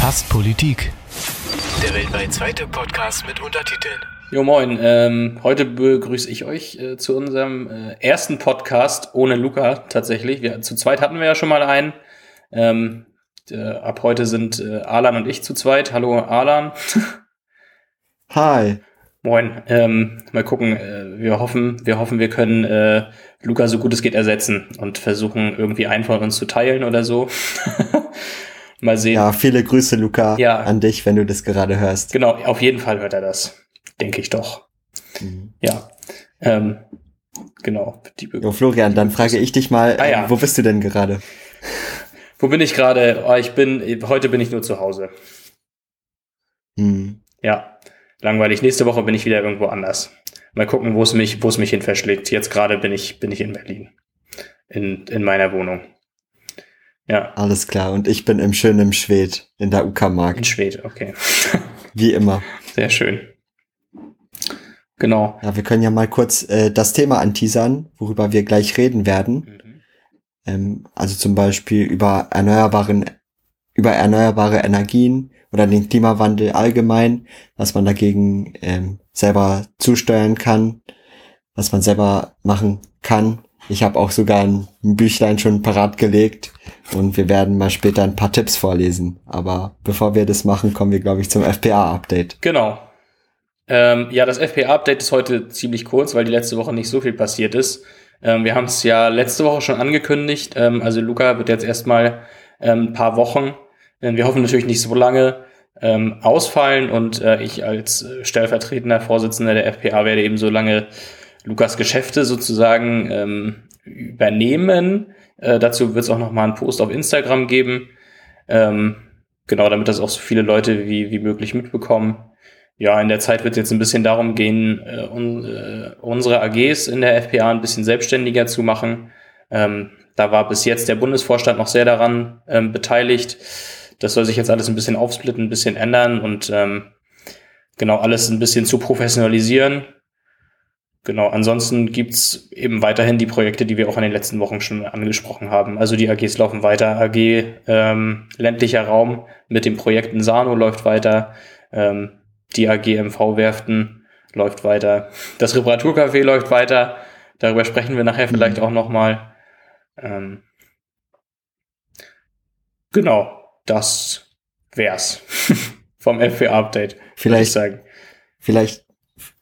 Fast Politik. Der weltweit zweite Podcast mit Untertiteln. Jo moin, ähm, heute begrüße ich euch äh, zu unserem äh, ersten Podcast ohne Luca tatsächlich. Wir, zu zweit hatten wir ja schon mal einen. Ähm, äh, ab heute sind äh, Alan und ich zu zweit. Hallo Alan. Hi. Moin. Ähm, mal gucken. Äh, wir hoffen, wir hoffen, wir können äh, Luca so gut es geht ersetzen und versuchen irgendwie einen von uns zu teilen oder so. mal sehen. Ja, viele Grüße, Luca, ja. an dich, wenn du das gerade hörst. Genau, auf jeden Fall hört er das. Denke ich doch. Mhm. Ja. Ähm, genau. jo, Florian, dann frage ich dich mal, ah, ja. wo bist du denn gerade? Wo bin ich gerade? Oh, ich bin, heute bin ich nur zu Hause. Hm. Ja, langweilig. Nächste Woche bin ich wieder irgendwo anders. Mal gucken, wo es mich, wo es mich hin verschlägt. Jetzt gerade bin ich, bin ich in Berlin. In, in meiner Wohnung. Ja. Alles klar. Und ich bin im schönen Schwed in der UK-Mark. In Schwed, okay. Wie immer. Sehr schön. Genau. Ja, wir können ja mal kurz äh, das Thema anteasern, worüber wir gleich reden werden. Mhm. Ähm, also zum Beispiel über erneuerbaren, über erneuerbare Energien oder den Klimawandel allgemein, was man dagegen ähm, selber zusteuern kann, was man selber machen kann. Ich habe auch sogar ein Büchlein schon parat gelegt und wir werden mal später ein paar Tipps vorlesen. Aber bevor wir das machen, kommen wir, glaube ich, zum FPA-Update. Genau. Ähm, ja, das FPA-Update ist heute ziemlich kurz, weil die letzte Woche nicht so viel passiert ist. Ähm, wir haben es ja letzte Woche schon angekündigt. Ähm, also Luca wird jetzt erstmal ähm, ein paar Wochen, wir hoffen natürlich nicht so lange, ähm, ausfallen und äh, ich als äh, stellvertretender Vorsitzender der FPA werde eben so lange Lukas Geschäfte sozusagen ähm, übernehmen. Äh, dazu wird es auch noch mal einen Post auf Instagram geben. Ähm, genau, damit das auch so viele Leute wie, wie möglich mitbekommen. Ja, in der Zeit wird es jetzt ein bisschen darum gehen, äh, un, äh, unsere AGs in der FPA ein bisschen selbstständiger zu machen. Ähm, da war bis jetzt der Bundesvorstand noch sehr daran ähm, beteiligt. Das soll sich jetzt alles ein bisschen aufsplitten, ein bisschen ändern und ähm, genau alles ein bisschen zu professionalisieren. Genau, ansonsten gibt's eben weiterhin die Projekte, die wir auch in den letzten Wochen schon angesprochen haben. Also die AGs laufen weiter. AG ähm, ländlicher Raum mit dem Projekt in Sano läuft weiter. Ähm, die AG MV Werften läuft weiter. Das Reparaturcafé läuft weiter. Darüber sprechen wir nachher vielleicht mhm. auch nochmal. Ähm, genau, das wär's vom FPA-Update. Vielleicht sagen. Vielleicht,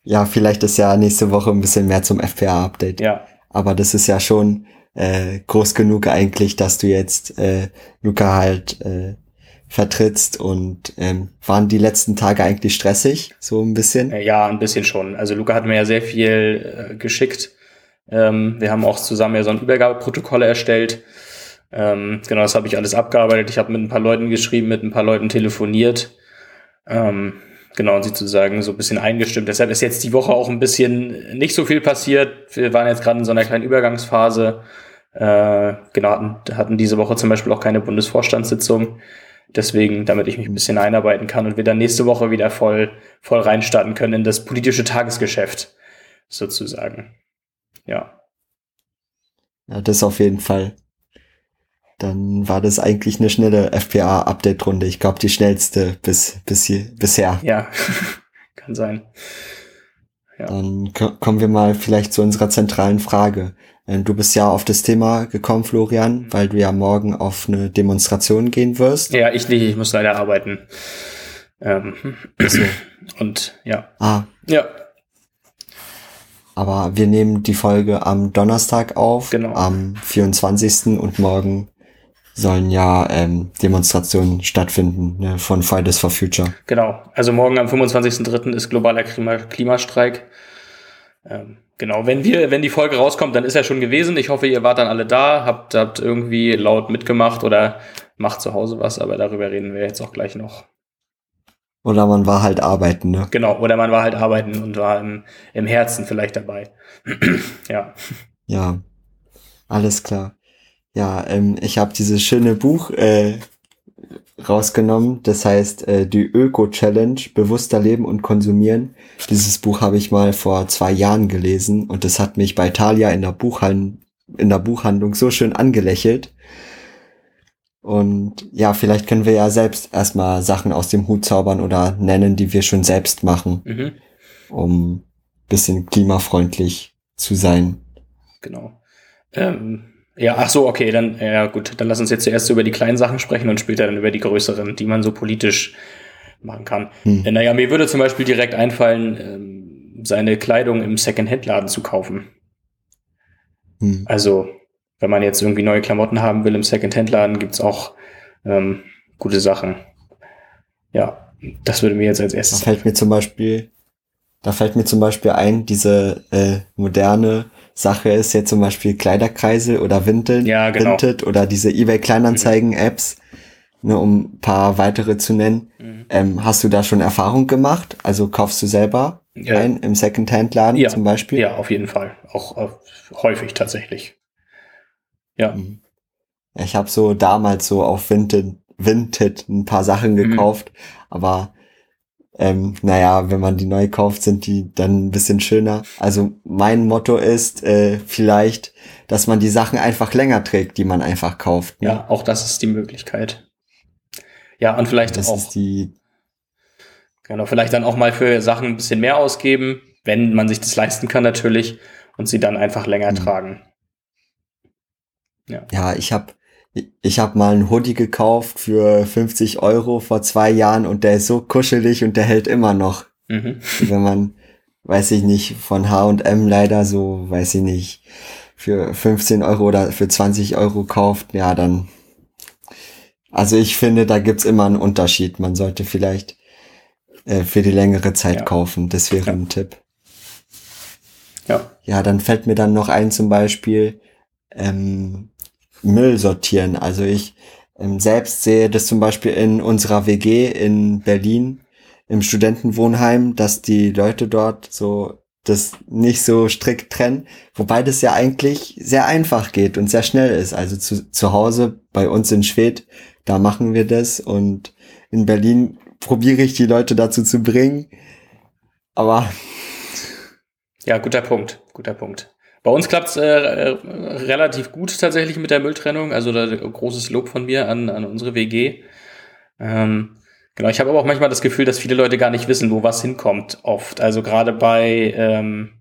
ja, vielleicht ist ja nächste Woche ein bisschen mehr zum FPA-Update. Ja. Aber das ist ja schon äh, groß genug eigentlich, dass du jetzt äh, Luca halt äh, vertrittst und ähm, waren die letzten Tage eigentlich stressig, so ein bisschen? Äh, ja, ein bisschen schon. Also Luca hat mir ja sehr viel äh, geschickt. Ähm, wir haben auch zusammen ja so ein Übergabeprotokoll erstellt. Ähm, genau, das habe ich alles abgearbeitet. Ich habe mit ein paar Leuten geschrieben, mit ein paar Leuten telefoniert. Ähm, genau, und sie zu sagen, so ein bisschen eingestimmt. Deshalb ist jetzt die Woche auch ein bisschen nicht so viel passiert. Wir waren jetzt gerade in so einer kleinen Übergangsphase. Äh, genau, hatten, hatten diese Woche zum Beispiel auch keine Bundesvorstandssitzung. Deswegen, damit ich mich ein bisschen einarbeiten kann und wir dann nächste Woche wieder voll, voll reinstarten können in das politische Tagesgeschäft, sozusagen. Ja. Ja, das auf jeden Fall. Dann war das eigentlich eine schnelle FPA-Update-Runde. Ich glaube, die schnellste bis, bis hier, bisher. Ja, kann sein. Ja. Dann kommen wir mal vielleicht zu unserer zentralen Frage. Ähm, du bist ja auf das Thema gekommen, Florian, mhm. weil du ja morgen auf eine Demonstration gehen wirst. Ja, ich nicht, ich muss leider arbeiten. Ähm, so. Und ja. Ah. Ja. Aber wir nehmen die Folge am Donnerstag auf, genau. am 24. und morgen sollen ja ähm, Demonstrationen stattfinden ne, von Fridays for Future. Genau, also morgen am 25.03. ist globaler Klima Klimastreik. Ähm, genau, wenn wir, wenn die Folge rauskommt, dann ist er schon gewesen. Ich hoffe, ihr wart dann alle da, habt, habt irgendwie laut mitgemacht oder macht zu Hause was, aber darüber reden wir jetzt auch gleich noch. Oder man war halt arbeiten, ne? Genau, oder man war halt arbeiten und war im, im Herzen vielleicht dabei. ja. Ja, alles klar. Ja, ähm, ich habe dieses schöne Buch äh, rausgenommen. Das heißt äh, die Öko-Challenge, bewusster leben und konsumieren. Dieses Buch habe ich mal vor zwei Jahren gelesen und das hat mich bei Thalia in der, Buchhand in der Buchhandlung so schön angelächelt. Und ja, vielleicht können wir ja selbst erstmal Sachen aus dem Hut zaubern oder nennen, die wir schon selbst machen, Mhm. um bisschen klimafreundlich zu sein. Genau. Ähm, ja, ach so, okay, dann, ja gut, dann lass uns jetzt zuerst über die kleinen Sachen sprechen und später dann über die größeren, die man so politisch machen kann. Hm. Äh, Naja, mir würde zum Beispiel direkt einfallen, ähm, seine Kleidung im Second-Hand-Laden zu kaufen. Hm. Also, wenn man jetzt irgendwie neue Klamotten haben will im Second-Hand-Laden, gibt's auch ähm, gute Sachen. Ja, das würde mir jetzt als Da erstes fällt mir zum Beispiel, da fällt mir zum Beispiel ein, diese äh, moderne Sache ist jetzt zum Beispiel Kleiderkreisel oder Vinted, Ja, genau. Vinted oder diese eBay Kleinanzeigen Apps, ne, um ein paar weitere zu nennen. Mhm. Ähm, hast du da schon Erfahrung gemacht? Also kaufst du selber Ja. ein im Secondhand-Laden Ja. zum Beispiel? Ja, auf jeden Fall. Auch äh, häufig tatsächlich. Ja. Mhm. Ich habe so damals so auf Vinted, Vinted ein paar Sachen Mhm. gekauft, aber ähm, naja, wenn man die neu kauft, sind die dann ein bisschen schöner. Also mein Motto ist äh, vielleicht, dass man die Sachen einfach länger trägt, die man einfach kauft. Ne? Ja, auch das ist die Möglichkeit. Ja, und vielleicht Das auch, ist die, genau, vielleicht dann auch mal für Sachen ein bisschen mehr ausgeben, wenn man sich das leisten kann natürlich, und sie dann einfach länger Mhm. tragen. ja, ich habe ich hab mal einen Hoodie gekauft für 50 Euro vor zwei Jahren und der ist so kuschelig und der hält immer noch. Mhm. wenn man, weiß ich nicht, von H&M leider so, weiß ich nicht, für 15 Euro oder für 20 Euro kauft, ja, dann, also ich finde, da gibt's immer einen Unterschied. Man sollte vielleicht äh, für die längere Zeit Ja. kaufen. Das wäre Ja. ein Tipp. Ja. Ja, dann fällt mir dann noch ein, zum Beispiel, ähm, Müll sortieren. Also ich ähm, selbst sehe das zum Beispiel in unserer WG in Berlin im Studentenwohnheim, dass die Leute dort so das nicht so strikt trennen, wobei das ja eigentlich sehr einfach geht und sehr schnell ist. Also zu, zu Hause bei uns in Schwedt, da machen wir das und in Berlin probiere ich die Leute dazu zu bringen. Aber Ja, guter Punkt, guter Punkt. Bei uns klappt's äh, äh, relativ gut tatsächlich mit der Mülltrennung. Also da großes Lob von mir an, an unsere WG. Ähm, genau, ich habe aber auch manchmal das Gefühl, dass viele Leute gar nicht wissen, wo was hinkommt. Oft. Also gerade bei, ähm,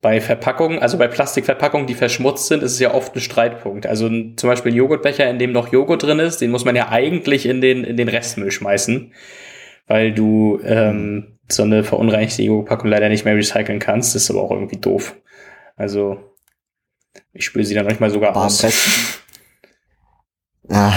bei Verpackungen, also bei Plastikverpackungen, die verschmutzt sind, ist es ja oft ein Streitpunkt. Also zum Beispiel ein Joghurtbecher, in dem noch Joghurt drin ist, den muss man ja eigentlich in den, in den Restmüll schmeißen, weil du ähm, so eine verunreinigte Joghurtpackung leider nicht mehr recyceln kannst. Das ist aber auch irgendwie doof. Also ich spüle sie dann manchmal sogar Aber am aus. besten. Ja.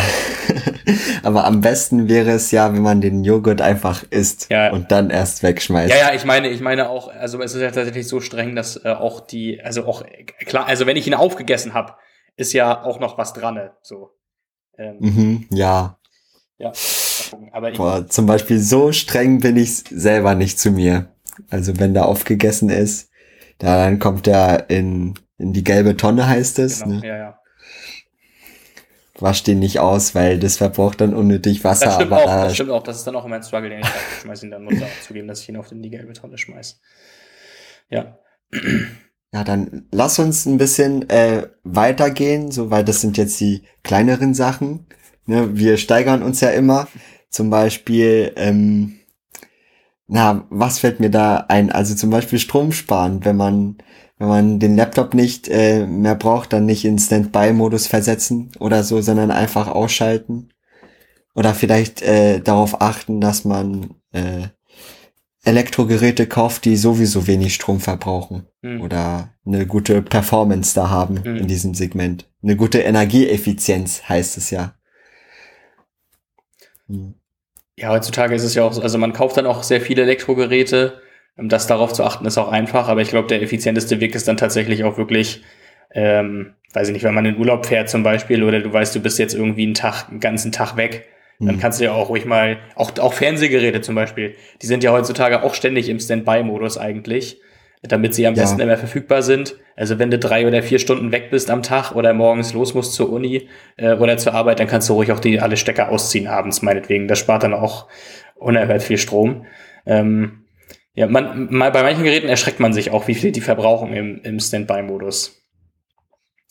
Aber am besten wäre es ja, wenn man den Joghurt einfach isst Ja. und dann erst wegschmeißt. Ja, ja, ich meine, ich meine auch, also es ist ja tatsächlich so streng, dass äh, auch die, also auch äh, klar, also wenn ich ihn aufgegessen habe, ist ja auch noch was dran, so. Ähm, Mhm, ja. Ja, aber ich, Boah, zum Beispiel so streng bin ich selber nicht zu mir. Also wenn da aufgegessen ist, da dann kommt er in, in die gelbe Tonne, heißt es. genau, Ne? ja, ja. Wasch den nicht aus, weil das verbraucht dann unnötig Wasser. Das stimmt aber auch, da das stimmt auch, das ist dann auch immer ein Struggle, den ich habe. Ich schmeiß ihn dann, muss auch zugeben, dass ich ihn auf in die gelbe Tonne schmeiß. Ja. Ja, dann lass uns ein bisschen äh, weitergehen, so weil das sind jetzt die kleineren Sachen. Ne? Wir steigern uns ja immer. Zum Beispiel, ähm, na, was fällt mir da ein? Also zum Beispiel Strom sparen, wenn man wenn man den Laptop nicht äh, mehr braucht, dann nicht in Standby-Modus versetzen oder so, sondern einfach ausschalten. Oder vielleicht äh, darauf achten, dass man äh, Elektrogeräte kauft, die sowieso wenig Strom verbrauchen Hm. oder eine gute Performance da haben Mhm. in diesem Segment. Eine gute Energieeffizienz heißt es ja. Hm. Ja, heutzutage ist es ja auch so, also man kauft dann auch sehr viele Elektrogeräte. Um das darauf zu achten, ist auch einfach, aber ich glaube, der effizienteste Weg ist dann tatsächlich auch wirklich, ähm, weiß ich nicht, wenn man in Urlaub fährt zum Beispiel oder du weißt, du bist jetzt irgendwie einen Tag, einen ganzen Tag weg, dann Hm. kannst du ja auch ruhig mal, auch, auch Fernsehgeräte zum Beispiel, die sind ja heutzutage auch ständig im Standby-Modus eigentlich, damit sie am Ja. besten immer verfügbar sind. Also wenn du drei oder vier Stunden weg bist am Tag oder morgens los musst zur Uni äh, oder zur Arbeit, dann kannst du ruhig auch die alle Stecker ausziehen abends meinetwegen. Das spart dann auch unerhört viel Strom. Ähm, ja, man, mal bei manchen Geräten erschreckt man sich auch, wie viel die verbrauchen im, im Standby-Modus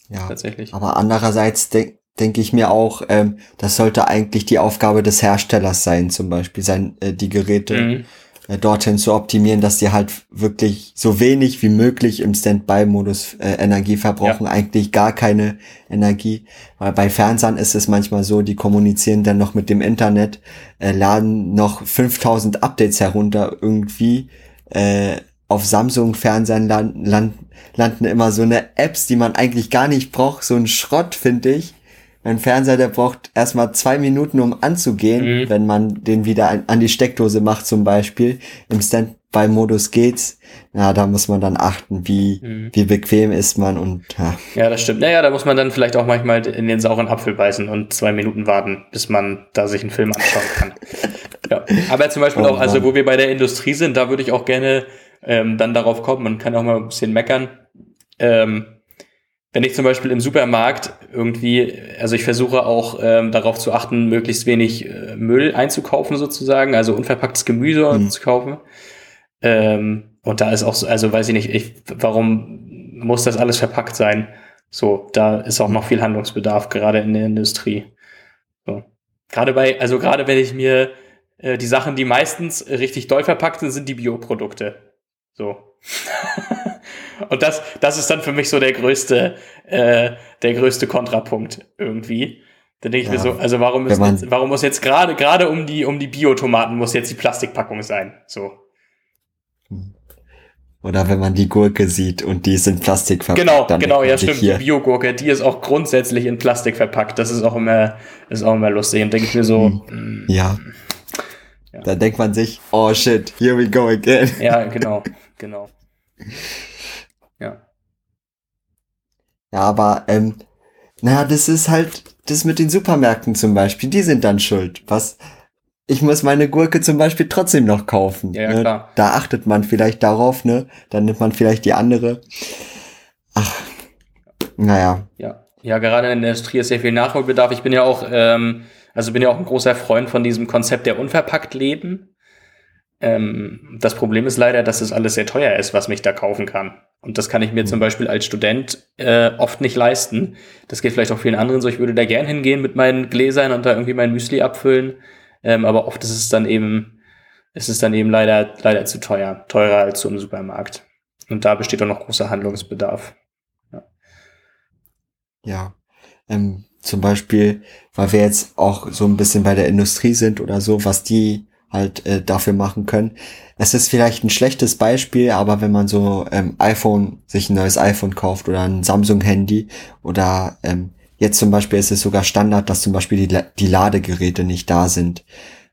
Ja. tatsächlich. Aber andererseits denk, denke ich mir auch, ähm, das sollte eigentlich die Aufgabe des Herstellers sein, zum Beispiel sein, äh, die Geräte Mhm. Äh, dorthin zu optimieren, dass die halt wirklich so wenig wie möglich im Standby-Modus äh, Energie verbrauchen, eigentlich gar keine Energie. Weil bei Fernsehern ist es manchmal so, die kommunizieren dann noch mit dem Internet, äh, laden noch 5000 Updates herunter irgendwie. Äh, auf Samsung-Fernsehern land, land, landen immer so eine Apps, die man eigentlich gar nicht braucht, so ein Schrott, finde ich. Ein Fernseher, der braucht erstmal zwei Minuten, um anzugehen, Mhm. wenn man den wieder an, an die Steckdose macht zum Beispiel. Im Standby-Modus geht's. Ja, da muss man dann achten, wie, Mhm. wie bequem ist man und ja. Ja, das stimmt. Naja, da muss man dann vielleicht auch manchmal in den sauren Apfel beißen und zwei Minuten warten, bis man da sich einen Film anschauen kann. ja. Aber zum Beispiel Oh auch, also Mann. wo wir bei der Industrie sind, da würde ich auch gerne ähm, dann darauf kommen. Man kann auch mal ein bisschen meckern. Ähm, wenn ich zum Beispiel im Supermarkt irgendwie, also ich versuche auch ähm, darauf zu achten, möglichst wenig äh, Müll einzukaufen sozusagen, also unverpacktes Gemüse Mhm. zu kaufen. Ähm, und da ist auch so, also weiß ich nicht, ich, warum muss das alles verpackt sein? So, da ist auch noch viel Handlungsbedarf, gerade in der Industrie. So. Gerade bei, also gerade wenn ich mir äh, die Sachen, die meistens richtig doll verpackt sind, sind die Bioprodukte. So. Und das, das ist dann für mich so der größte, äh, der größte Kontrapunkt irgendwie. Da denke ich mir Ja. so, also warum, ist jetzt, warum muss jetzt gerade, gerade um die, um die Biotomaten muss jetzt die Plastikpackung sein? So. Oder wenn man die Gurke sieht und die ist in Plastik verpackt. Genau, dann genau, ja stimmt. Hier, Die Biogurke, die ist auch grundsätzlich in Plastik verpackt. Das ist auch immer, ist auch immer lustig. Und denke ich mir so, mm, ja. Ja. Da denkt man sich, oh shit, here we go again. ja, genau, genau. Ja. Aber, ähm, naja, das ist halt, das mit den Supermärkten zum Beispiel, die sind dann schuld. Was, ich muss meine Gurke zum Beispiel trotzdem noch kaufen. Ja, ne? klar. Da achtet man vielleicht darauf, ne? Dann nimmt man vielleicht die andere. Ach, naja, Ja, ja, gerade in der Industrie ist sehr viel Nachholbedarf. Ich bin ja auch, ähm, also bin ja auch ein großer Freund von diesem Konzept der unverpackt Läden. Ähm, das Problem ist leider, dass es alles sehr teuer ist, was mich da kaufen kann. Und das kann ich mir zum Beispiel als Student äh, oft nicht leisten. Das geht vielleicht auch vielen anderen so. Ich würde da gern hingehen mit meinen Gläsern und da irgendwie mein Müsli abfüllen. Ähm, aber oft ist es dann eben, ist es dann eben leider, leider zu teuer. Teurer als so im Supermarkt. Und da besteht auch noch großer Handlungsbedarf. ja. Ähm, zum Beispiel, weil wir jetzt auch so ein bisschen bei der Industrie sind oder so, was die halt äh, dafür machen können. Es ist vielleicht ein schlechtes Beispiel, aber wenn man so ähm, iPhone, sich ein neues iPhone kauft oder ein Samsung-Handy oder ähm, jetzt zum Beispiel ist es sogar Standard, dass zum Beispiel die, die Ladegeräte nicht da sind.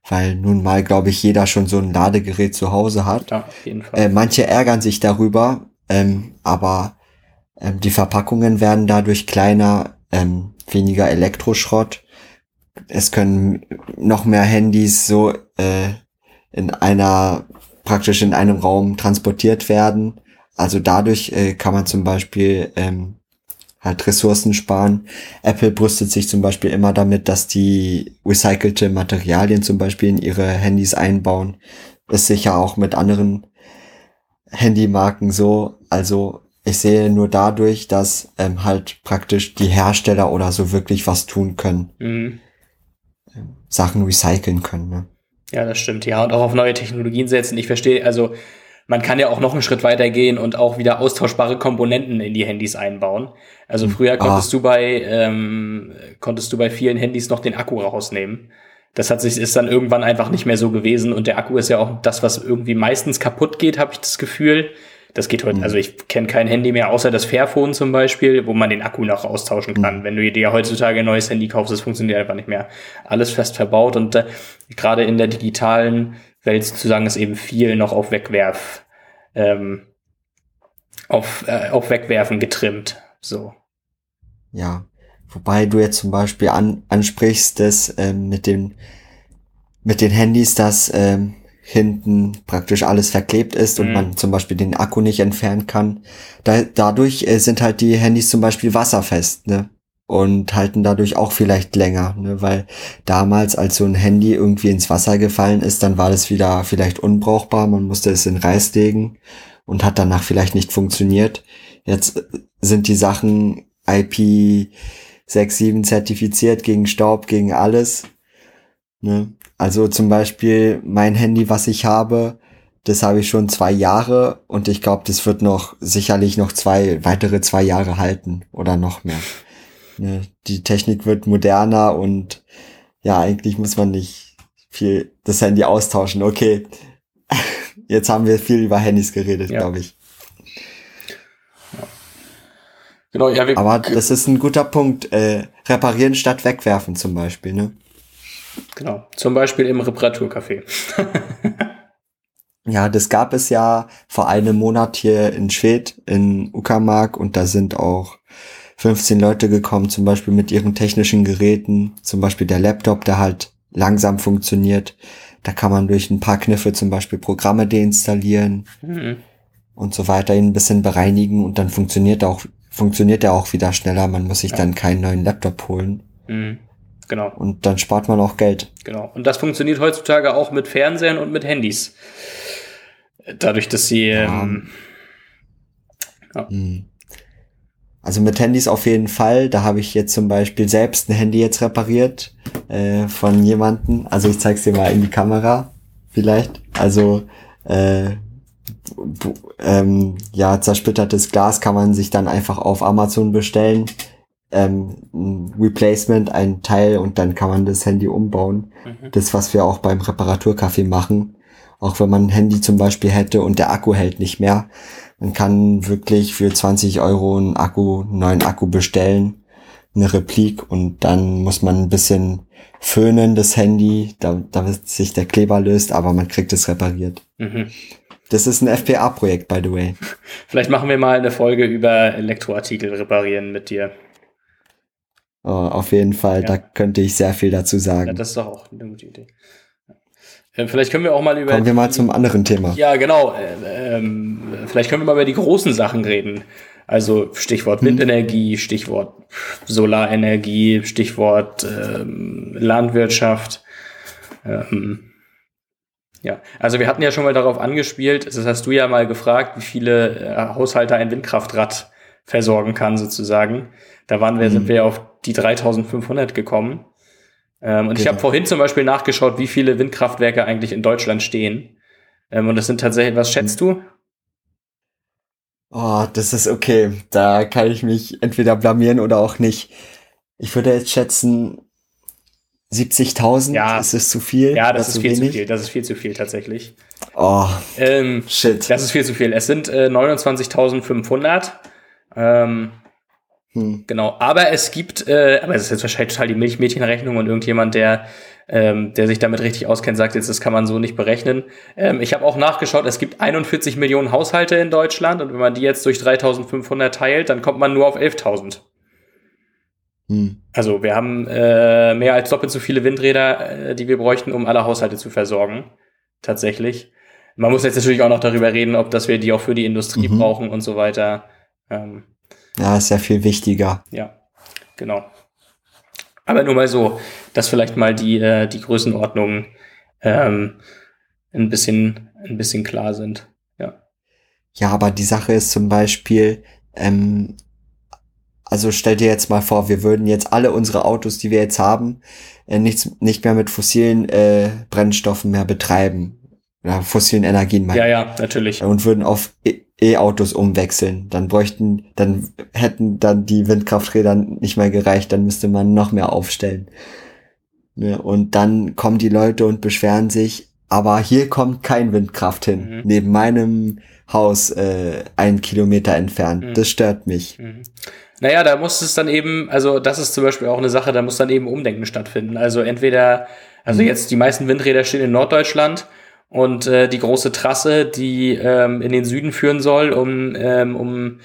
Weil nun mal, glaube ich, jeder schon so ein Ladegerät zu Hause hat. Ja, auf jeden Fall. Äh, manche ärgern sich darüber, ähm, aber ähm, die Verpackungen werden dadurch kleiner, ähm, weniger Elektroschrott. Es können noch mehr Handys so äh, in einer praktisch in einem Raum transportiert werden. Also dadurch äh, kann man zum Beispiel ähm, halt Ressourcen sparen. Apple brüstet sich zum Beispiel immer damit, dass die recycelte Materialien zum Beispiel in ihre Handys einbauen. Ist sicher auch mit anderen Handymarken so. Also ich sehe nur dadurch, dass ähm, halt praktisch die Hersteller oder so wirklich was tun können, Mhm. Sachen recyceln können. Ne? Ja, das stimmt. Ja, und auch auf neue Technologien setzen. Ich verstehe, also man kann ja auch noch einen Schritt weiter gehen und auch wieder austauschbare Komponenten in die Handys einbauen. Also früher konntest du bei ähm, konntest du bei vielen Handys noch den Akku rausnehmen. Das hat sich ist dann irgendwann einfach nicht mehr so gewesen und der Akku ist ja auch das, was irgendwie meistens kaputt geht, habe ich das Gefühl. Das geht heute, also ich kenne kein Handy mehr, außer das Fairphone zum Beispiel, wo man den Akku noch austauschen kann. Wenn du dir heutzutage ein neues Handy kaufst, das funktioniert einfach nicht mehr. Alles fest verbaut und äh, gerade in der digitalen Welt sozusagen ist eben viel noch auf Wegwerf, ähm, auf, äh, auf Wegwerfen getrimmt. So. Ja. Wobei du jetzt zum Beispiel an, ansprichst, dass ähm, mit den mit den Handys, dass ähm, hinten praktisch alles verklebt ist und Mhm. man zum Beispiel den Akku nicht entfernen kann. Da, dadurch äh, sind halt die Handys zum Beispiel wasserfest, ne? Und halten dadurch auch vielleicht länger, ne? Weil damals, als so ein Handy irgendwie ins Wasser gefallen ist, dann war das wieder vielleicht unbrauchbar. Man musste es in Reis legen und hat danach vielleicht nicht funktioniert. Jetzt äh, sind die Sachen IP 6, 7 zertifiziert gegen Staub, gegen alles. Ne? Also zum Beispiel mein Handy, was ich habe, das habe ich schon zwei Jahre und ich glaube, das wird noch sicherlich noch zwei weitere zwei Jahre halten oder noch mehr. Ne? Die Technik wird moderner und ja, eigentlich muss man nicht viel das Handy austauschen. Okay, jetzt haben wir viel über Handys geredet, ja. glaube ich. Genau, ja, wir Aber das ist ein guter Punkt. Äh, reparieren statt wegwerfen zum Beispiel, ne? Genau. Zum Beispiel im Reparaturcafé. ja, das gab es ja vor einem Monat hier in Schwedt, in Uckermark, und da sind auch 15 Leute gekommen, zum Beispiel mit ihren technischen Geräten, zum Beispiel der Laptop, der halt langsam funktioniert. Da kann man durch ein paar Kniffe zum Beispiel Programme deinstallieren mhm. und so weiter, ihn ein bisschen bereinigen und dann funktioniert auch funktioniert er auch wieder schneller. Man muss sich ja. dann keinen neuen Laptop holen. Mhm. Genau. Und dann spart man auch Geld. Genau. Und das funktioniert heutzutage auch mit Fernsehern und mit Handys. Dadurch, dass sie. Ja. Ähm, ja. Hm. Also mit Handys auf jeden Fall. Da habe ich jetzt zum Beispiel selbst ein Handy jetzt repariert äh, von jemanden. Also ich zeig's dir mal in die Kamera vielleicht. Also äh, ähm, ja, zersplittertes Glas kann man sich dann einfach auf Amazon bestellen. Ähm, ein Replacement, ein Teil und dann kann man das Handy umbauen. Mhm. Das, was wir auch beim Reparaturcafé machen. Auch wenn man ein Handy zum Beispiel hätte und der Akku hält nicht mehr. Man kann wirklich für 20 Euro einen Akku, einen neuen Akku bestellen. Eine Replik und dann muss man ein bisschen föhnen, das Handy, damit sich der Kleber löst, aber man kriegt es repariert. Mhm. Das ist ein FPA-Projekt, by the way. Vielleicht machen wir mal eine Folge über Elektroartikel reparieren mit dir. Oh, auf jeden Fall, ja. da könnte ich sehr viel dazu sagen. Ja, das ist doch auch eine gute Idee. Äh, vielleicht können wir auch mal über. Kommen wir mal zum anderen Thema. Ja, genau. Äh, ähm, vielleicht können wir mal über die großen Sachen reden. Also Stichwort hm. Windenergie, Stichwort Solarenergie, Stichwort ähm, Landwirtschaft. Ähm, ja, also wir hatten ja schon mal darauf angespielt, das hast du ja mal gefragt, wie viele äh, Haushalte ein Windkraftrad versorgen kann sozusagen. Da waren wir, mhm. sind wir auf die 3500 gekommen. Ähm, und genau. ich habe vorhin zum Beispiel nachgeschaut, wie viele Windkraftwerke eigentlich in Deutschland stehen. Ähm, und das sind tatsächlich, was schätzt mhm. du? Oh, das ist okay. Da kann ich mich entweder blamieren oder auch nicht. Ich würde jetzt schätzen 70.000 ja. ist es zu viel? Ja, das, das ist viel wenig? zu viel. Das ist viel zu viel tatsächlich. Oh, ähm, shit. Das ist viel zu viel. Es sind äh, 29.500. Ähm, hm. Genau. Aber es gibt, äh, aber es ist jetzt wahrscheinlich total die Milchmädchenrechnung und irgendjemand, der, ähm, der sich damit richtig auskennt, sagt jetzt, das kann man so nicht berechnen. Ähm, ich habe auch nachgeschaut, es gibt 41 Millionen Haushalte in Deutschland und wenn man die jetzt durch 3.500 teilt, dann kommt man nur auf 11.000. Hm. Also wir haben äh, mehr als doppelt so viele Windräder, äh, die wir bräuchten, um alle Haushalte zu versorgen. Tatsächlich. Man muss jetzt natürlich auch noch darüber reden, ob dass wir die auch für die Industrie mhm. brauchen und so weiter. Ähm, ja, ist ja viel wichtiger. Ja, genau. Aber nur mal so, dass vielleicht mal die, äh, die Größenordnungen ähm, ein bisschen, ein bisschen klar sind. Ja. Ja, aber die Sache ist zum Beispiel, ähm, also stell dir jetzt mal vor, wir würden jetzt alle unsere Autos, die wir jetzt haben, äh, nichts, nicht mehr mit fossilen äh, Brennstoffen mehr betreiben. Oder fossilen Energien meinen. Ja, ja, natürlich. Und würden auf e- E-Autos umwechseln. Dann bräuchten, dann hätten dann die Windkrafträder nicht mehr gereicht, dann müsste man noch mehr aufstellen. Ja, und dann kommen die Leute und beschweren sich, aber hier kommt kein Windkraft hin. Mhm. Neben meinem Haus äh, einen Kilometer entfernt. Mhm. Das stört mich. Mhm. Naja, da muss es dann eben, also das ist zum Beispiel auch eine Sache, da muss dann eben Umdenken stattfinden. Also entweder, also mhm. jetzt die meisten Windräder stehen in Norddeutschland und äh, die große Trasse, die ähm, in den Süden führen soll, um, ähm, um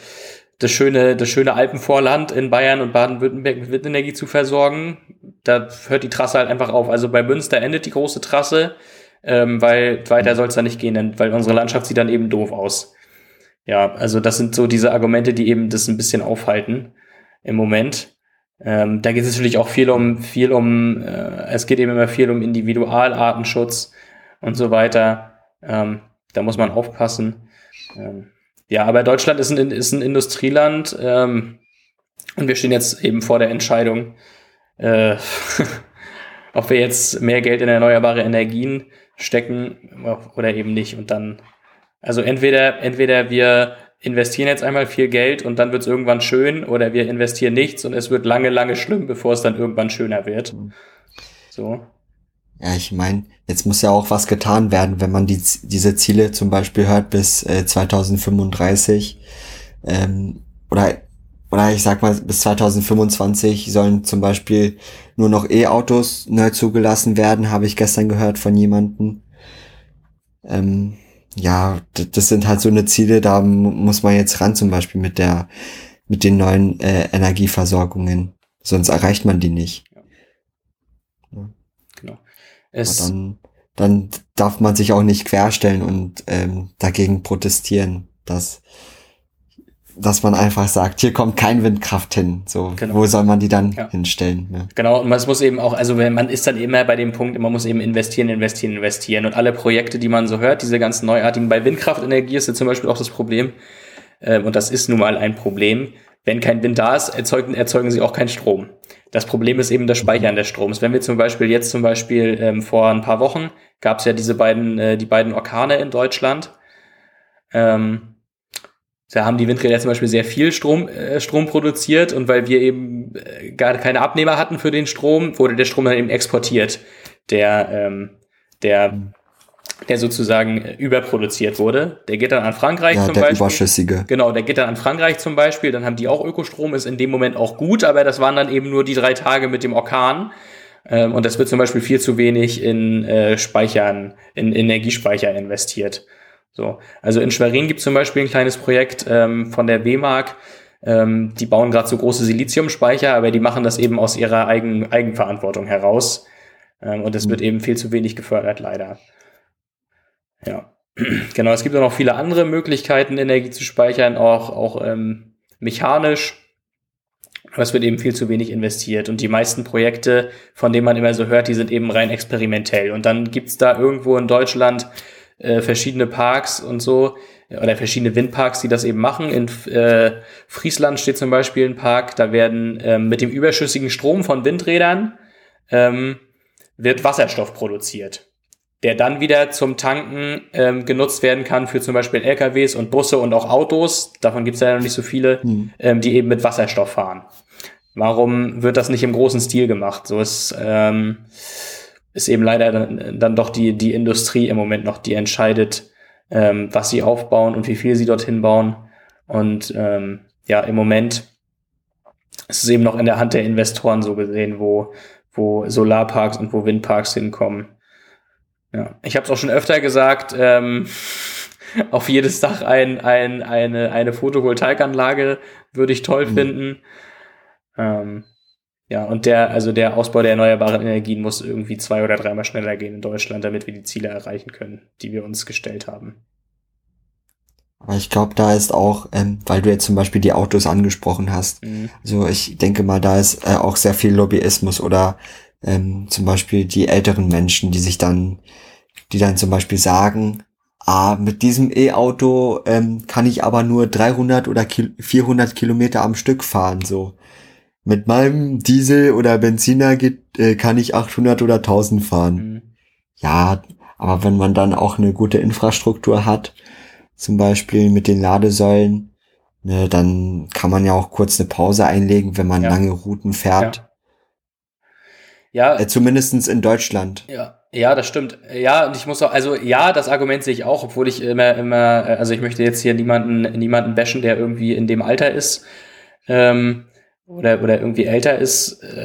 das schöne, das schöne Alpenvorland in Bayern und Baden-Württemberg mit Windenergie zu versorgen. Da hört die Trasse halt einfach auf. Also bei Münster endet die große Trasse, ähm, weil weiter soll es da nicht gehen, weil unsere Landschaft sieht dann eben doof aus. Ja, also das sind so diese Argumente, die eben das ein bisschen aufhalten im Moment. Ähm, da geht es natürlich auch viel um, viel um, äh, es geht eben immer viel um Individualartenschutz und so weiter. Ähm, da muss man aufpassen. Ähm, ja, aber Deutschland ist ein, ist ein Industrieland. Ähm, Und wir stehen jetzt eben vor der Entscheidung, äh, ob wir jetzt mehr Geld in erneuerbare Energien stecken oder eben nicht. Und dann, also entweder, entweder wir investieren jetzt einmal viel Geld und dann wird es irgendwann schön oder wir investieren nichts und es wird lange, lange schlimm, bevor es dann irgendwann schöner wird. Mhm. So. Ja, ich meine, jetzt muss ja auch was getan werden, wenn man die, diese Ziele zum Beispiel hört bis äh, 2035 ähm, oder oder ich sag mal bis 2025 sollen zum Beispiel nur noch E-Autos neu zugelassen werden, habe ich gestern gehört von jemanden. Ähm, ja, das sind halt so eine Ziele, da muss man jetzt ran, zum Beispiel mit der, mit den neuen äh, Energieversorgungen. Sonst erreicht man die nicht. Ja. Genau. Es dann, dann darf man sich auch nicht querstellen und ähm, dagegen protestieren. Das, dass man einfach sagt, hier kommt kein Windkraft hin. So, genau. wo soll man die dann ja. hinstellen? Ja. Genau, und man muss eben auch, also wenn man ist dann immer bei dem Punkt, man muss eben investieren, investieren, investieren. Und alle Projekte, die man so hört, diese ganzen neuartigen, bei Windkraftenergie ist ja zum Beispiel auch das Problem, äh, und das ist nun mal ein Problem, wenn kein Wind da ist, erzeugen, erzeugen sie auch keinen Strom. Das Problem ist eben das Speichern des Stroms. Wenn wir zum Beispiel jetzt zum Beispiel ähm, vor ein paar Wochen gab es ja diese beiden, äh, die beiden Orkane in Deutschland. Ähm, da haben die Windräder zum Beispiel sehr viel Strom, äh, Strom produziert und weil wir eben äh, gar keine Abnehmer hatten für den Strom, wurde der Strom dann eben exportiert, der, ähm, der, der sozusagen äh, überproduziert wurde. Der geht dann an Frankreich ja, zum der Beispiel. Überschüssige. Genau, der geht dann an Frankreich zum Beispiel, dann haben die auch Ökostrom, ist in dem Moment auch gut, aber das waren dann eben nur die drei Tage mit dem Orkan. Ähm, und das wird zum Beispiel viel zu wenig in äh, Speichern, in Energiespeicher investiert. So, also in Schwerin gibt es zum Beispiel ein kleines Projekt ähm, von der WMAG. Ähm, die bauen gerade so große Siliziumspeicher, aber die machen das eben aus ihrer Eigen Eigenverantwortung heraus. Ähm, und es mhm. wird eben viel zu wenig gefördert, leider. Ja, genau. Es gibt auch noch viele andere Möglichkeiten, Energie zu speichern, auch, auch ähm, mechanisch. Aber es wird eben viel zu wenig investiert. Und die meisten Projekte, von denen man immer so hört, die sind eben rein experimentell. Und dann gibt's da irgendwo in Deutschland äh, verschiedene Parks und so, oder verschiedene Windparks, die das eben machen. In äh, Friesland steht zum Beispiel ein Park, da werden ähm, mit dem überschüssigen Strom von Windrädern ähm, wird Wasserstoff produziert, der dann wieder zum Tanken ähm, genutzt werden kann für zum Beispiel LKWs und Busse und auch Autos. Davon gibt es ja noch nicht so viele, hm. ähm, die eben mit Wasserstoff fahren. Warum wird das nicht im großen Stil gemacht? So ist ähm, ist eben leider dann, dann doch die, die Industrie im Moment noch, die entscheidet, ähm, was sie aufbauen und wie viel sie dorthin bauen. Und ähm, ja, im Moment ist es eben noch in der Hand der Investoren so gesehen, wo, wo Solarparks und wo Windparks hinkommen. Ja, ich habe es auch schon öfter gesagt, ähm, auf jedes Dach ein, ein, eine, eine Photovoltaikanlage würde ich toll mhm. finden. Ähm, ja, und der, also der Ausbau der erneuerbaren Energien muss irgendwie zwei oder dreimal schneller gehen in Deutschland, damit wir die Ziele erreichen können, die wir uns gestellt haben. Aber ich glaube, da ist auch, ähm, weil du jetzt zum Beispiel die Autos angesprochen hast, mhm. also ich denke mal, da ist äh, auch sehr viel Lobbyismus oder ähm, zum Beispiel die älteren Menschen, die sich dann, die dann zum Beispiel sagen, ah, mit diesem E-Auto ähm, kann ich aber nur 300 oder 400 Kilometer am Stück fahren, so mit meinem Diesel oder Benziner geht, äh, kann ich 800 oder 1000 fahren. Mhm. Ja, aber wenn man dann auch eine gute Infrastruktur hat, zum Beispiel mit den Ladesäulen, ne, dann kann man ja auch kurz eine Pause einlegen, wenn man ja. lange Routen fährt. Ja, ja äh, zumindestens in Deutschland. Ja. Ja, das stimmt. Ja, und ich muss auch, also ja, das Argument sehe ich auch, obwohl ich immer, immer, also ich möchte jetzt hier niemanden, niemanden bashen, der irgendwie in dem Alter ist. Ähm, oder, oder irgendwie älter ist. Äh,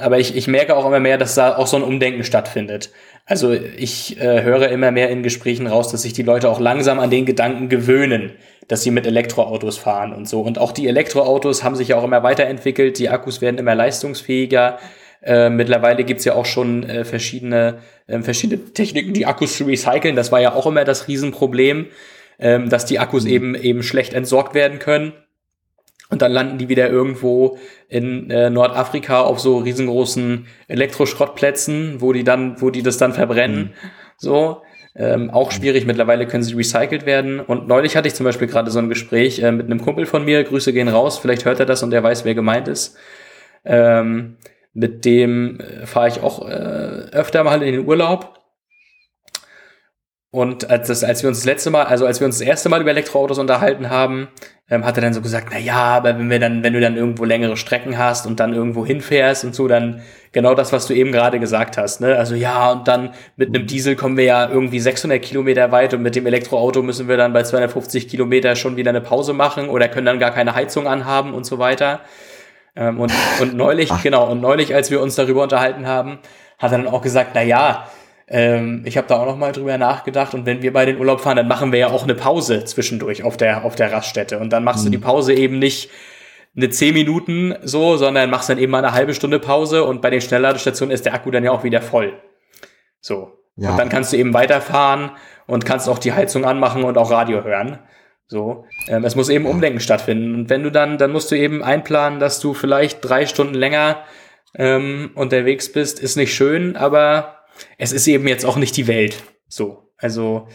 aber ich, ich merke auch immer mehr, dass da auch so ein Umdenken stattfindet. Also ich äh, höre immer mehr in Gesprächen raus, dass sich die Leute auch langsam an den Gedanken gewöhnen, dass sie mit Elektroautos fahren und so. Und auch die Elektroautos haben sich ja auch immer weiterentwickelt, die Akkus werden immer leistungsfähiger. Äh, mittlerweile gibt's ja auch schon äh, verschiedene, äh, verschiedene Techniken, die Akkus zu recyceln. Das war ja auch immer das Riesenproblem, äh, dass die Akkus eben eben schlecht entsorgt werden können. Und dann landen die wieder irgendwo in äh, Nordafrika auf so riesengroßen Elektroschrottplätzen, wo die dann, wo die das dann verbrennen. Mhm. So. Ähm, auch schwierig, mittlerweile können sie recycelt werden. Und neulich hatte ich zum Beispiel gerade so ein Gespräch äh, mit einem Kumpel von mir, Grüße gehen raus, vielleicht hört er das und er weiß, wer gemeint ist. Ähm, mit dem äh, fahre ich auch äh, öfter mal in den Urlaub. Und als, das, als wir uns das letzte Mal, also als wir uns das erste Mal über Elektroautos unterhalten haben, ähm, hat er dann so gesagt, na ja, aber wenn wir dann, wenn du dann irgendwo längere Strecken hast und dann irgendwo hinfährst und so, dann genau das, was du eben gerade gesagt hast, ne? Also ja, und dann mit einem Diesel kommen wir ja irgendwie 600 Kilometer weit und mit dem Elektroauto müssen wir dann bei 250 Kilometer schon wieder eine Pause machen oder können dann gar keine Heizung anhaben und so weiter. Ähm, und, und neulich, Ach. genau, und neulich, als wir uns darüber unterhalten haben, hat er dann auch gesagt, na ja, ähm, ich habe da auch noch mal drüber nachgedacht und wenn wir bei den Urlaub fahren, dann machen wir ja auch eine Pause zwischendurch auf der, auf der Raststätte und dann machst mhm. du die mhm. Pause eben nicht eine 10 Minuten so, sondern machst dann eben mal eine halbe Stunde Pause und bei den Schnellladestationen ist der Akku dann ja auch wieder voll. So. Ja. Und dann kannst du eben weiterfahren und kannst auch die Heizung anmachen und auch Radio hören. So, ähm, es muss eben Umdenken stattfinden. Und wenn du dann, dann musst du eben einplanen, dass du vielleicht drei Stunden länger ähm, unterwegs bist, ist nicht schön, aber es ist eben jetzt auch nicht die Welt. So, also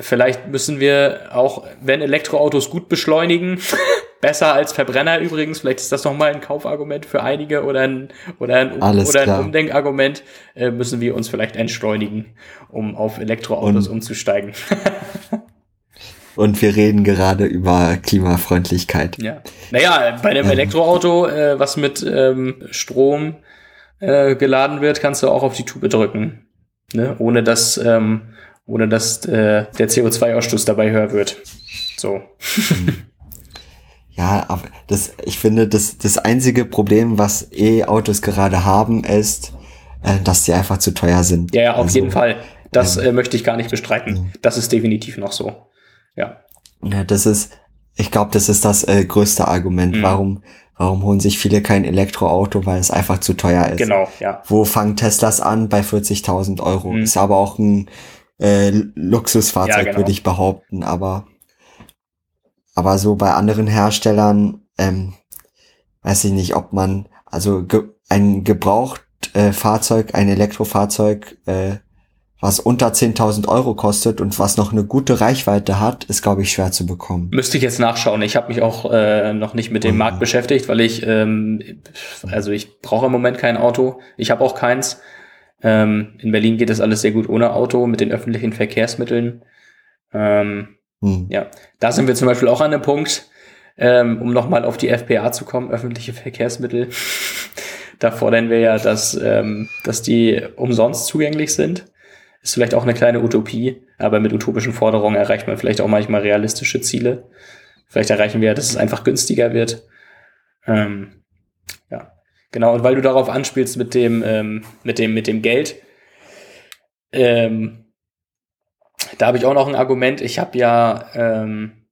vielleicht müssen wir auch, wenn Elektroautos gut beschleunigen, besser als Verbrenner übrigens, vielleicht ist das nochmal ein Kaufargument für einige oder ein, oder ein, oder ein Umdenkargument, äh, müssen wir uns vielleicht entschleunigen, um auf Elektroautos Und umzusteigen. und wir reden gerade über Klimafreundlichkeit. Ja. Naja, bei einem ähm. Elektroauto, äh, was mit ähm, Strom äh, geladen wird, kannst du auch auf die Tube drücken. Ne? Ohne dass, ähm, ohne dass äh, der CO2-Ausstoß dabei höher wird. So. Ja, aber das, ich finde, das, das einzige Problem, was E-Autos gerade haben, ist, äh, dass sie einfach zu teuer sind. Ja, ja auf also, jeden Fall. Das ähm, äh, möchte ich gar nicht bestreiten. Das ist definitiv noch so. Ja. Ja, das ist, ich glaube, das ist das äh, größte Argument. Mhm. Warum, warum holen sich viele kein Elektroauto? Weil es einfach zu teuer ist. Genau, ja. Wo fangen Teslas an? Bei 40.000 Euro. Mhm. Ist aber auch ein äh, Luxusfahrzeug, ja, genau. würde ich behaupten. Aber, aber so bei anderen Herstellern, ähm, weiß ich nicht, ob man, also ge ein gebraucht äh, Fahrzeug, ein Elektrofahrzeug, äh, was unter 10.000 Euro kostet und was noch eine gute Reichweite hat, ist, glaube ich, schwer zu bekommen. Müsste ich jetzt nachschauen. Ich habe mich auch äh, noch nicht mit dem mhm. Markt beschäftigt, weil ich, ähm, also ich brauche im Moment kein Auto. Ich habe auch keins. Ähm, in Berlin geht das alles sehr gut ohne Auto, mit den öffentlichen Verkehrsmitteln. Ähm, mhm. Ja, da sind wir zum Beispiel auch an einem Punkt, ähm, um nochmal auf die FPA zu kommen, öffentliche Verkehrsmittel. da fordern wir ja, dass, ähm, dass die umsonst zugänglich sind. Ist vielleicht auch eine kleine Utopie, aber mit utopischen Forderungen erreicht man vielleicht auch manchmal realistische Ziele. Vielleicht erreichen wir, dass es einfach günstiger wird. Ähm, ja, genau. Und weil du darauf anspielst mit dem, ähm, mit dem, mit dem Geld, ähm, da habe ich auch noch ein Argument. Ich habe ja, ähm,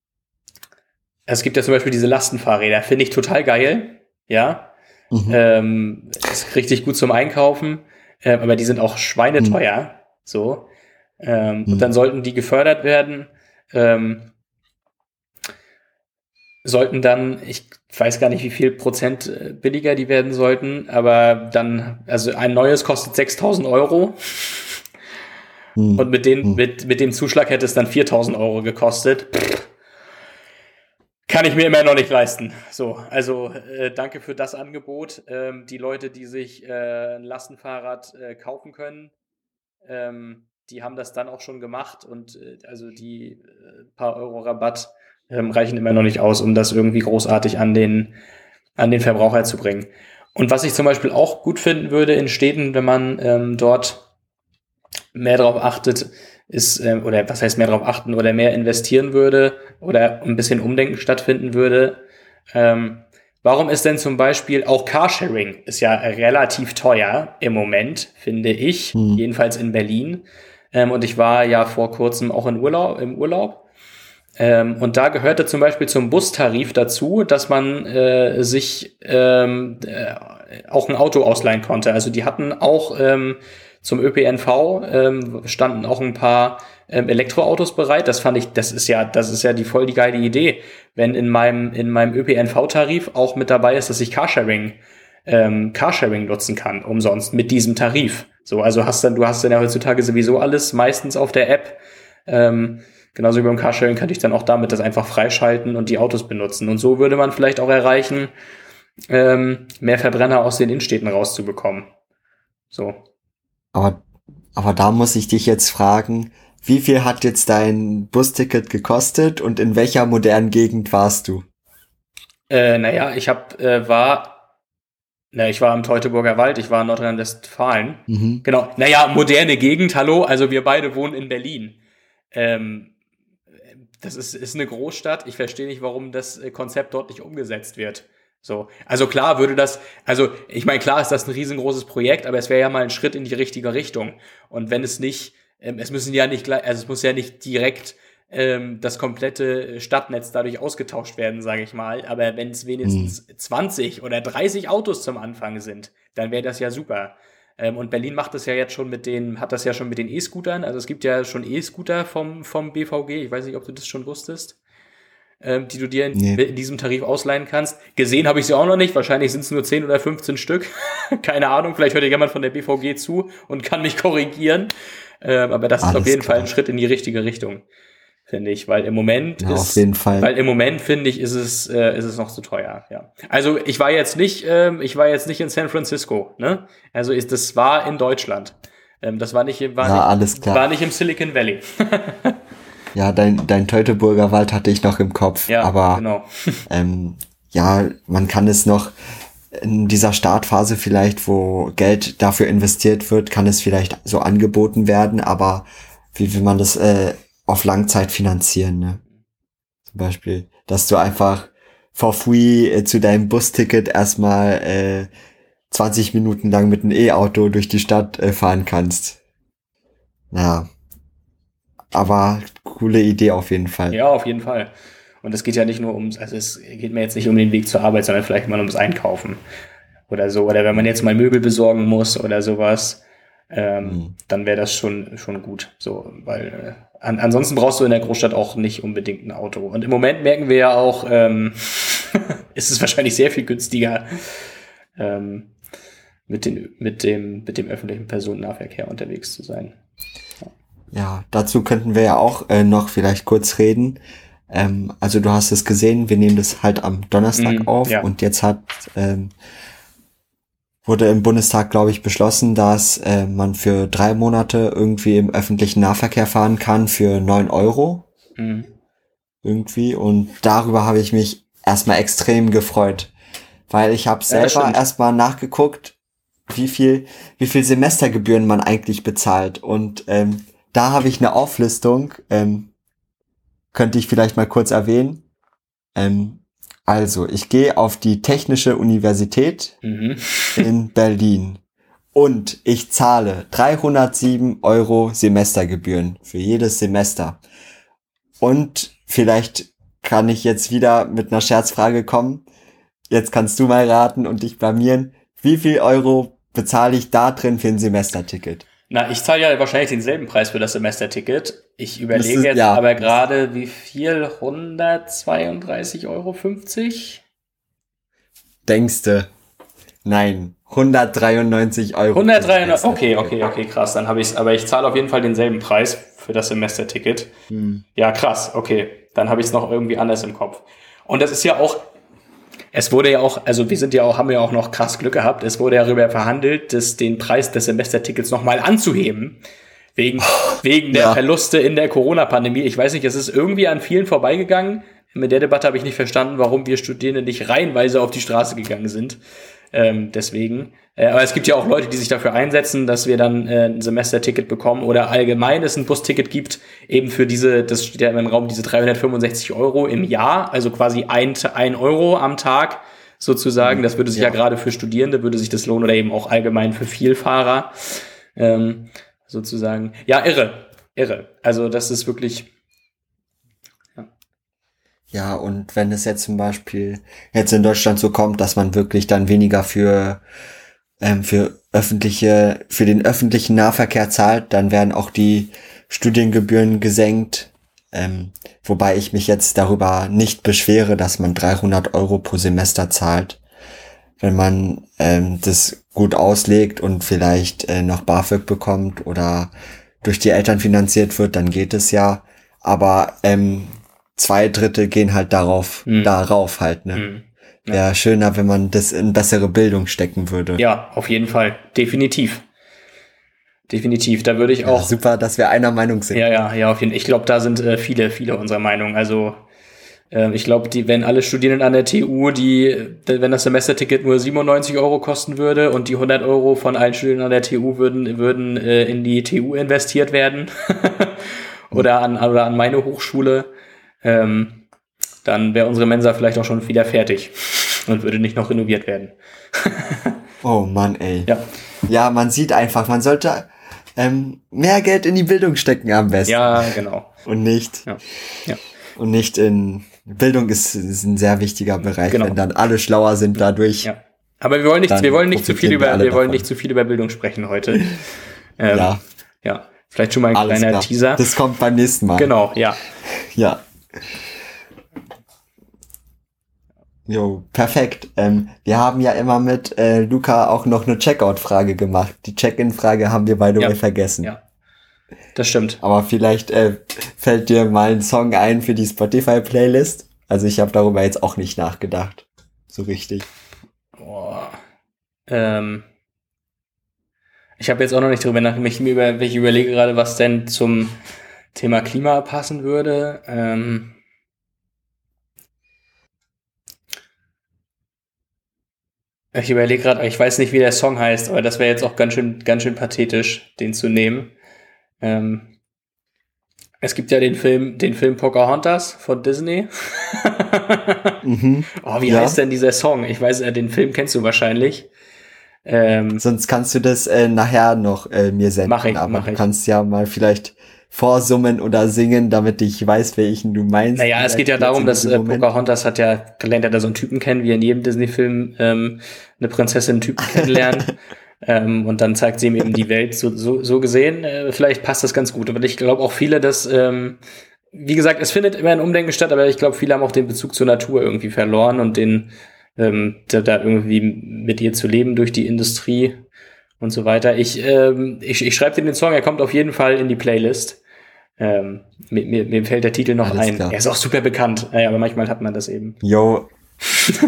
es gibt ja zum Beispiel diese Lastenfahrräder, finde ich total geil. Ja, mhm. ähm, ist richtig gut zum Einkaufen, äh, aber die sind auch schweineteuer. Mhm. So. Ähm, mhm. Und dann sollten die gefördert werden. Ähm, sollten dann, ich weiß gar nicht, wie viel Prozent äh, billiger die werden sollten, aber dann, also ein neues kostet 6000 Euro. Mhm. Und mit, den, mhm. mit, mit dem Zuschlag hätte es dann 4000 Euro gekostet. Kann ich mir immer noch nicht leisten. So, also äh, danke für das Angebot. Ähm, die Leute, die sich äh, ein Lastenfahrrad äh, kaufen können, ähm, die haben das dann auch schon gemacht und äh, also die äh, paar Euro Rabatt ähm, reichen immer noch nicht aus, um das irgendwie großartig an den, an den Verbraucher zu bringen. Und was ich zum Beispiel auch gut finden würde in Städten, wenn man ähm, dort mehr darauf achtet, ist, ähm, oder was heißt mehr darauf achten oder mehr investieren würde oder ein bisschen Umdenken stattfinden würde, ähm, Warum ist denn zum Beispiel auch Carsharing ist ja relativ teuer im Moment, finde ich, hm. jedenfalls in Berlin. Ähm, und ich war ja vor kurzem auch in Urlaub, im Urlaub. Ähm, und da gehörte zum Beispiel zum Bustarif dazu, dass man äh, sich ähm, äh, auch ein Auto ausleihen konnte. Also die hatten auch ähm, zum ÖPNV ähm, standen auch ein paar ähm, Elektroautos bereit. Das fand ich, das ist ja, das ist ja die voll die geile Idee, wenn in meinem in meinem ÖPNV-Tarif auch mit dabei ist, dass ich Carsharing ähm, Carsharing nutzen kann umsonst mit diesem Tarif. So, also hast dann, du hast dann ja heutzutage sowieso alles meistens auf der App. Ähm, genauso wie beim Carsharing kann ich dann auch damit das einfach freischalten und die Autos benutzen. Und so würde man vielleicht auch erreichen, ähm, mehr Verbrenner aus den Innenstädten rauszubekommen. So. Aber, aber da muss ich dich jetzt fragen, wie viel hat jetzt dein Busticket gekostet und in welcher modernen Gegend warst du? Äh, naja, ich hab, äh, war, na, ich war im Teutoburger Wald, ich war in Nordrhein-Westfalen. Mhm. Genau. Naja, moderne Gegend, hallo, also wir beide wohnen in Berlin. Ähm, das ist, ist eine Großstadt. Ich verstehe nicht, warum das äh, Konzept dort nicht umgesetzt wird. So, also klar würde das, also ich meine, klar ist das ein riesengroßes Projekt, aber es wäre ja mal ein Schritt in die richtige Richtung. Und wenn es nicht, ähm, es müssen ja nicht, also es muss ja nicht direkt ähm, das komplette Stadtnetz dadurch ausgetauscht werden, sage ich mal. Aber wenn es wenigstens hm. 20 oder 30 Autos zum Anfang sind, dann wäre das ja super. Ähm, und Berlin macht das ja jetzt schon mit den, hat das ja schon mit den E-Scootern. Also es gibt ja schon E-Scooter vom, vom BVG. Ich weiß nicht, ob du das schon wusstest ähm, die du dir in, nee. in, diesem Tarif ausleihen kannst. Gesehen habe ich sie auch noch nicht. Wahrscheinlich sind es nur 10 oder 15 Stück. Keine Ahnung. Vielleicht hört ja jemand von der BVG zu und kann mich korrigieren. Ähm, aber das Alles ist auf jeden klar. Fall ein Schritt in die richtige Richtung, finde ich. Weil im Moment ja, ist, weil im Moment finde ich, ist es, äh, ist es noch zu teuer. Ja. Also ich war jetzt nicht, ähm, ich war jetzt nicht in San Francisco. Ne? Also ist, das war in Deutschland. Ähm, das war nicht, war, ja, nicht, war nicht im Silicon Valley. Ja, dein, dein Teutoburger Wald hatte ich noch im Kopf. Ja, aber genau. ähm, ja, man kann es noch in dieser Startphase vielleicht, wo Geld dafür investiert wird, kann es vielleicht so angeboten werden, aber wie will man das äh, auf Langzeit finanzieren? Ne? Zum Beispiel, dass du einfach for free äh, zu deinem Busticket erstmal äh, 20 Minuten lang mit einem E-Auto durch die Stadt äh, fahren kannst. Naja, aber coole Idee auf jeden Fall. Ja, auf jeden Fall. Und es geht ja nicht nur ums, also es geht mir jetzt nicht um den Weg zur Arbeit, sondern vielleicht mal ums Einkaufen oder so. Oder wenn man jetzt mal Möbel besorgen muss oder sowas, ähm, mhm. dann wäre das schon, schon gut. So, weil äh, an, ansonsten brauchst du in der Großstadt auch nicht unbedingt ein Auto. Und im Moment merken wir ja auch, ähm, ist es wahrscheinlich sehr viel günstiger, ähm, mit, den, mit, dem, mit dem öffentlichen Personennahverkehr unterwegs zu sein. Ja, dazu könnten wir ja auch äh, noch vielleicht kurz reden. Ähm, also du hast es gesehen, wir nehmen das halt am Donnerstag mm, auf ja. und jetzt hat ähm, wurde im Bundestag, glaube ich, beschlossen, dass äh, man für drei Monate irgendwie im öffentlichen Nahverkehr fahren kann für neun Euro. Mm. Irgendwie. Und darüber habe ich mich erstmal extrem gefreut. Weil ich habe selber ja, erstmal nachgeguckt, wie viel, wie viel Semestergebühren man eigentlich bezahlt. Und ähm, da habe ich eine Auflistung, ähm, könnte ich vielleicht mal kurz erwähnen. Ähm, also, ich gehe auf die Technische Universität mhm. in Berlin und ich zahle 307 Euro Semestergebühren für jedes Semester. Und vielleicht kann ich jetzt wieder mit einer Scherzfrage kommen. Jetzt kannst du mal raten und dich blamieren. Wie viel Euro bezahle ich da drin für ein Semesterticket? Na, ich zahle ja wahrscheinlich denselben Preis für das Semesterticket. Ich überlege ist, jetzt ja. aber gerade, wie viel? 132,50 Euro? Denkste? Nein, 193 Euro. 193, okay, okay, okay, krass. Dann habe ich aber ich zahle auf jeden Fall denselben Preis für das Semesterticket. Hm. Ja, krass, okay. Dann habe ich es noch irgendwie anders im Kopf. Und das ist ja auch es wurde ja auch, also wir sind ja auch, haben ja auch noch krass Glück gehabt. Es wurde ja darüber verhandelt, dass den Preis des Semestertickets nochmal anzuheben. Wegen, wegen der ja. Verluste in der Corona-Pandemie. Ich weiß nicht, es ist irgendwie an vielen vorbeigegangen. Mit der Debatte habe ich nicht verstanden, warum wir Studierende nicht reihenweise auf die Straße gegangen sind. Ähm, deswegen. Äh, aber es gibt ja auch Leute, die sich dafür einsetzen, dass wir dann äh, ein Semesterticket bekommen oder allgemein es ein Busticket gibt, eben für diese, das steht ja im Raum, diese 365 Euro im Jahr, also quasi ein, ein Euro am Tag sozusagen. Das würde sich ja, ja gerade für Studierende, würde sich das lohnen oder eben auch allgemein für Vielfahrer ähm, sozusagen. Ja, irre, irre. Also das ist wirklich ja, und wenn es jetzt zum Beispiel jetzt in Deutschland so kommt, dass man wirklich dann weniger für, ähm, für öffentliche, für den öffentlichen Nahverkehr zahlt, dann werden auch die Studiengebühren gesenkt. Ähm, wobei ich mich jetzt darüber nicht beschwere, dass man 300 Euro pro Semester zahlt. wenn man ähm, das gut auslegt und vielleicht äh, noch BAföG bekommt oder durch die Eltern finanziert wird, dann geht es ja. Aber ähm, zwei Drittel gehen halt darauf, Mhm. darauf halt, ne? Mhm. Wäre schöner, wenn man das in bessere Bildung stecken würde. Ja, auf jeden Fall. Definitiv. Definitiv. Da würde ich Ja, auch. super, dass wir einer Meinung sind. Ja, ja, ja, auf jeden Fall. Ich glaube, da sind äh, viele, viele unserer Meinung. Also äh, ich glaube, die, wenn alle Studierenden an der TU, die, wenn das Semesterticket nur 97 Euro kosten würde und die 100 Euro von allen Studierenden an der TU würden, würden äh, in die TU investiert werden oder an oder an meine Hochschule, ähm, dann wäre unsere Mensa vielleicht auch schon wieder fertig und würde nicht noch renoviert werden. Oh Mann, ey. Ja, Ja, man sieht einfach, man sollte ähm, mehr Geld in die Bildung stecken am besten. ja, genau. Und nicht, Ja. Ja. und nicht in Bildung ist, ist ein sehr wichtiger Bereich, Genau. wenn dann alle schlauer sind dadurch. Ja. Aber wir wollen nicht, wir wollen nicht zu viel wir über, alle wir wollen nicht zu viel über Bildung sprechen heute. Ähm, Ja, ja. Vielleicht schon mal ein alles kleiner klar. Teaser. Das kommt beim nächsten Mal. Genau, ja. Ja. Jo, perfekt. Ähm, wir haben ja immer mit äh, Luca auch noch eine Checkout-Frage gemacht. Die Check-in-Frage haben wir beide Ja. vergessen. Ja. Das stimmt. Aber vielleicht äh, fällt dir mal ein Song ein für die Spotify-Playlist. Also ich habe darüber jetzt auch nicht nachgedacht. So richtig. Boah. Ähm. Ich habe jetzt auch noch nicht drüber nachgedacht. Ich, über, ich überlege gerade, was denn zum Thema Klima passen würde. Ähm. Ich überlege gerade, ich weiß nicht, wie der Song heißt, aber das wäre jetzt auch ganz schön, ganz schön pathetisch, den zu nehmen. Ähm, es gibt ja den Film, den Film Pocahontas von Disney. Mhm. Oh, wie Ja. heißt denn dieser Song? Ich weiß, äh, den Film kennst du wahrscheinlich. Ähm, Sonst kannst du das äh, nachher noch äh, mir senden. Mach ich, aber mach du ich. kannst ja mal vielleicht vorsummen oder singen, damit ich weiß, welchen du meinst. naja, es geht ja darum, dass äh. Pocahontas hat ja gelernt, er da so einen Typen kennen, wie in jedem Disney-Film ähm, eine Prinzessin einen Typen kennenlernt. ähm, und dann zeigt sie ihm eben die Welt so, so, so gesehen. Äh, vielleicht passt das ganz gut. Aber ich glaube auch viele, dass, ähm, wie gesagt, es findet immer ein Umdenken statt, aber ich glaube, viele haben auch den Bezug zur Natur irgendwie verloren und den, ähm, da, da irgendwie mit ihr zu leben durch die Industrie und so weiter. Ich, ähm, ich, ich schreibe dir den Song, er kommt auf jeden Fall in die Playlist. Ähm, mir, mir, mir fällt der Titel noch Alles ein. klar. Er ist auch super bekannt, ja, aber manchmal hat man das eben. Yo,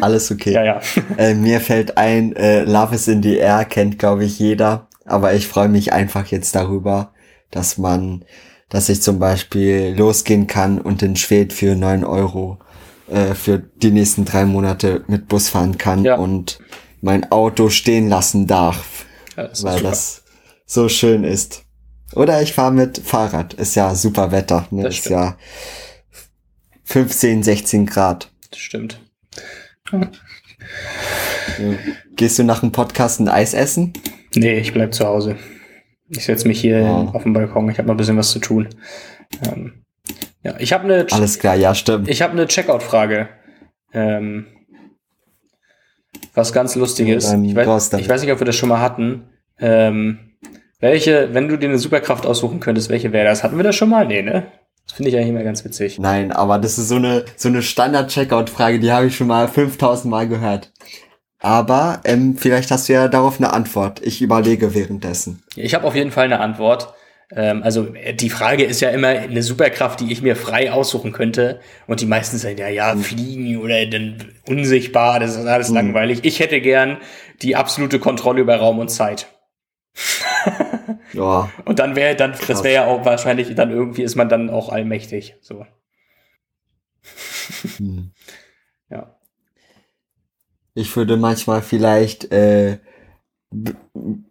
alles okay. Ja, ja. Äh, mir fällt ein, äh, Love is in the Air kennt, glaube ich, jeder. Aber ich freue mich einfach jetzt darüber, dass man, dass ich zum Beispiel losgehen kann und in Schwed für neun Euro äh, für die nächsten drei Monate mit Bus fahren kann Ja. und mein Auto stehen lassen darf, ja das weil super. das so schön ist. Oder ich fahre mit Fahrrad. Ist ja super Wetter. Ne? Das ist stimmt. ja 15, 16 Grad. Das stimmt. Ja. Gehst du nach dem Podcast ein Eis essen? Nee, ich bleib zu Hause. Ich setze mich hier Oh. auf den Balkon. Ich habe noch ein bisschen was zu tun. Ähm, ja, ich habe eine, Alles klar, ja, stimmt. ich habe eine Checkout-Frage. Ähm, was ganz Lustiges. Ja, dann ich, weiß, ich weiß nicht, ob wir das schon mal hatten. Ähm, welche, wenn du dir eine Superkraft aussuchen könntest, welche wäre das? Hatten wir das schon mal? Nee, ne? Das finde ich eigentlich immer ganz witzig. Nein, aber das ist so eine, so eine Standard-Checkout-Frage, die habe ich schon mal 5000 Mal gehört. Aber ähm, vielleicht hast du ja darauf eine Antwort. Ich überlege währenddessen. Ich habe auf jeden Fall eine Antwort. Ähm, also äh, die Frage ist ja immer eine Superkraft, die ich mir frei aussuchen könnte. Und die meisten sagen, ja, ja, fliegen oder dann unsichtbar, das ist alles Mhm. langweilig. Ich hätte gern die absolute Kontrolle über Raum und Zeit. Ja, Und dann wäre dann, das wäre ja auch wahrscheinlich, dann irgendwie ist man dann auch allmächtig. So. hm. Ja. ich würde manchmal vielleicht äh,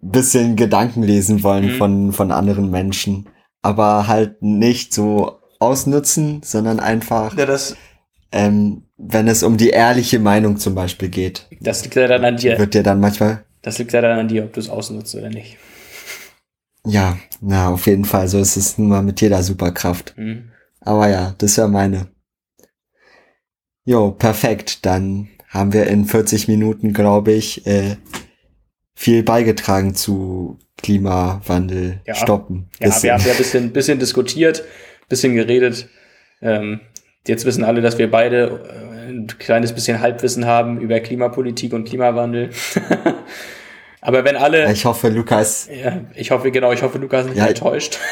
bisschen Gedanken lesen wollen Mhm. von, von anderen Menschen. Aber halt nicht so ausnutzen, sondern einfach, ja das, ähm, wenn es um die ehrliche Meinung zum Beispiel geht, das liegt ja dann an dir. wird dir dann manchmal Das liegt ja dann an dir, ob du es ausnutzt oder nicht. Ja, na, auf jeden Fall. So ist es nun mal mit jeder Superkraft. Mhm. Aber ja, das wäre meine. Jo, perfekt. Dann haben wir in 40 Minuten, glaube ich, äh, viel beigetragen zu Klimawandel Ja. stoppen. Ja, Bisschen. wir haben ja ein bisschen, bisschen diskutiert, bisschen geredet. Ähm, jetzt wissen alle, dass wir beide ein kleines bisschen Halbwissen haben über Klimapolitik und Klimawandel. Aber wenn alle. Ich hoffe, Lukas. Ja, ich hoffe, genau, ich hoffe, Lukas ist nicht Ja. enttäuscht.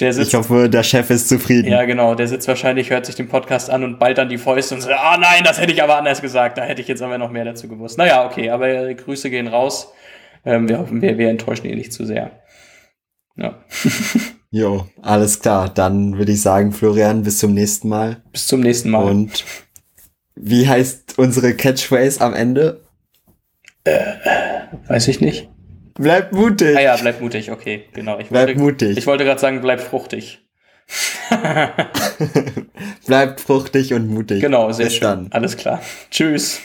Ich hoffe, der Chef ist zufrieden. ja, genau, der sitzt wahrscheinlich, hört sich den Podcast an und ballt dann die Fäuste und sagt, ah nein, das hätte ich aber anders gesagt, da hätte ich jetzt aber noch mehr dazu gewusst. Naja, okay, aber äh, Grüße gehen raus. Ähm, wir hoffen, wir, wir enttäuschen ihn nicht zu sehr. Ja. Jo, alles klar. Dann würde ich sagen, Florian, bis zum nächsten Mal. Bis zum nächsten Mal. Und wie heißt unsere Catchphrase am Ende? Weiß ich nicht. Bleib mutig. Ah ja, bleib mutig, okay, genau. Ich Bleib wollte, mutig. Ich wollte gerade sagen, bleib fruchtig. Bleibt fruchtig und mutig. Genau, sehr Bis schön. dann. Alles klar. Tschüss.